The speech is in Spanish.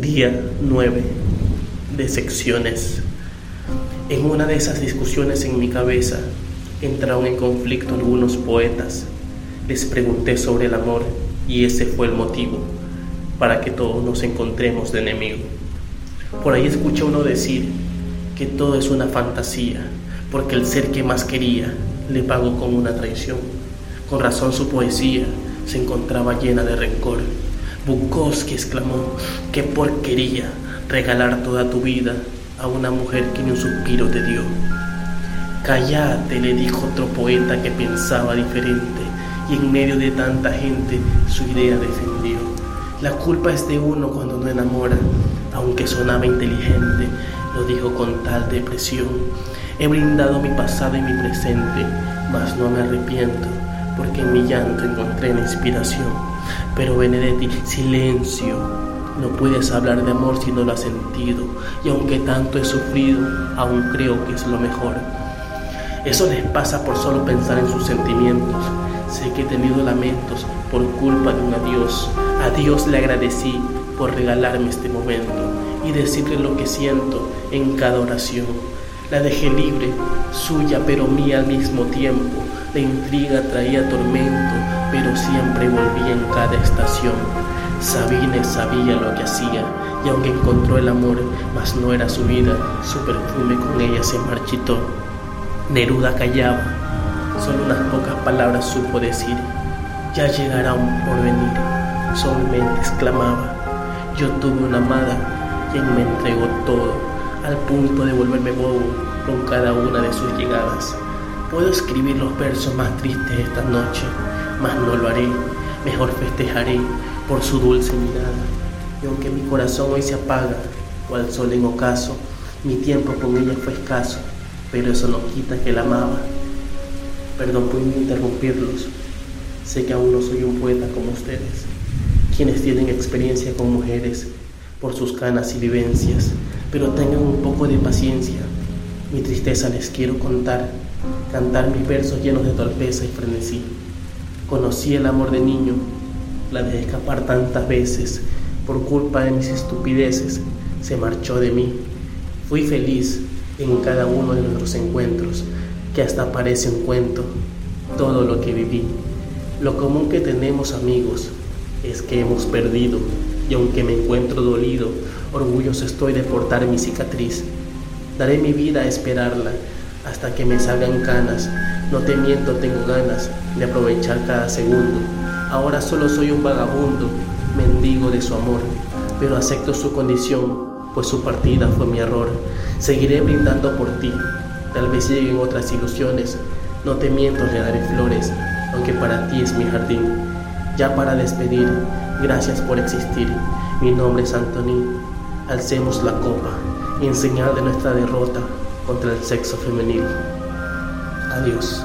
Día 9 de secciones. En una de esas discusiones en mi cabeza entraron en conflicto algunos poetas. Les pregunté sobre el amor y ese fue el motivo para que todos nos encontremos de enemigo. Por ahí escuché uno decir que todo es una fantasía, porque el ser que más quería le pagó con una traición. Con razón su poesía se encontraba llena de rencor. Bukowski exclamó, qué porquería regalar toda tu vida a una mujer que ni un suspiro te dio. Cállate, le dijo otro poeta que pensaba diferente y en medio de tanta gente su idea defendió. La culpa es de uno cuando no enamora, aunque sonaba inteligente, lo dijo con tal depresión. He brindado mi pasado y mi presente, mas no me arrepiento, porque en mi llanto encontré la inspiración. Pero Benedetti, silencio. No puedes hablar de amor si no lo has sentido. Y aunque tanto he sufrido, aún creo que es lo mejor. Eso les pasa por solo pensar en sus sentimientos. Sé que he tenido lamentos por culpa de un adiós. A Dios le agradecí por regalarme este momento y decirle lo que siento en cada oración. La dejé libre, suya pero mía al mismo tiempo. La intriga traía tormento, pero siempre volvía en cada estación. Sabine sabía lo que hacía, y aunque encontró el amor, mas no era su vida, su perfume con ella se marchitó. Neruda callaba, solo unas pocas palabras supo decir. Ya llegará un porvenir, solamente exclamaba. Yo tuve una amada, quien me entregó todo, al punto de volverme bobo con cada una de sus llegadas. Puedo escribir los versos más tristes esta noche, mas no lo haré, mejor festejaré por su dulce mirada. Y aunque mi corazón hoy se apaga, cual sol en ocaso, mi tiempo con ella fue escaso, pero eso no quita que la amaba. Perdón por interrumpirlos, sé que aún no soy un poeta como ustedes, quienes tienen experiencia con mujeres por sus canas y vivencias, pero tengan un poco de paciencia. Mi tristeza les quiero contar, cantar mis versos llenos de torpeza y frenesí. Conocí el amor de niño, la dejé escapar tantas veces, por culpa de mis estupideces, se marchó de mí. Fui feliz en cada uno de nuestros encuentros, que hasta parece un cuento, todo lo que viví. Lo común que tenemos amigos es que hemos perdido, y aunque me encuentro dolido, orgulloso estoy de portar mi cicatriz. Daré mi vida a esperarla hasta que me salgan canas. No te miento, tengo ganas de aprovechar cada segundo. Ahora solo soy un vagabundo, mendigo de su amor, pero acepto su condición, pues su partida fue mi error. Seguiré brindando por ti, tal vez lleguen otras ilusiones. No te miento, le daré flores, aunque para ti es mi jardín. Ya para despedir, gracias por existir. Mi nombre es Antoní. Alcemos la copa y en señal de nuestra derrota contra el sexo femenino. Adiós.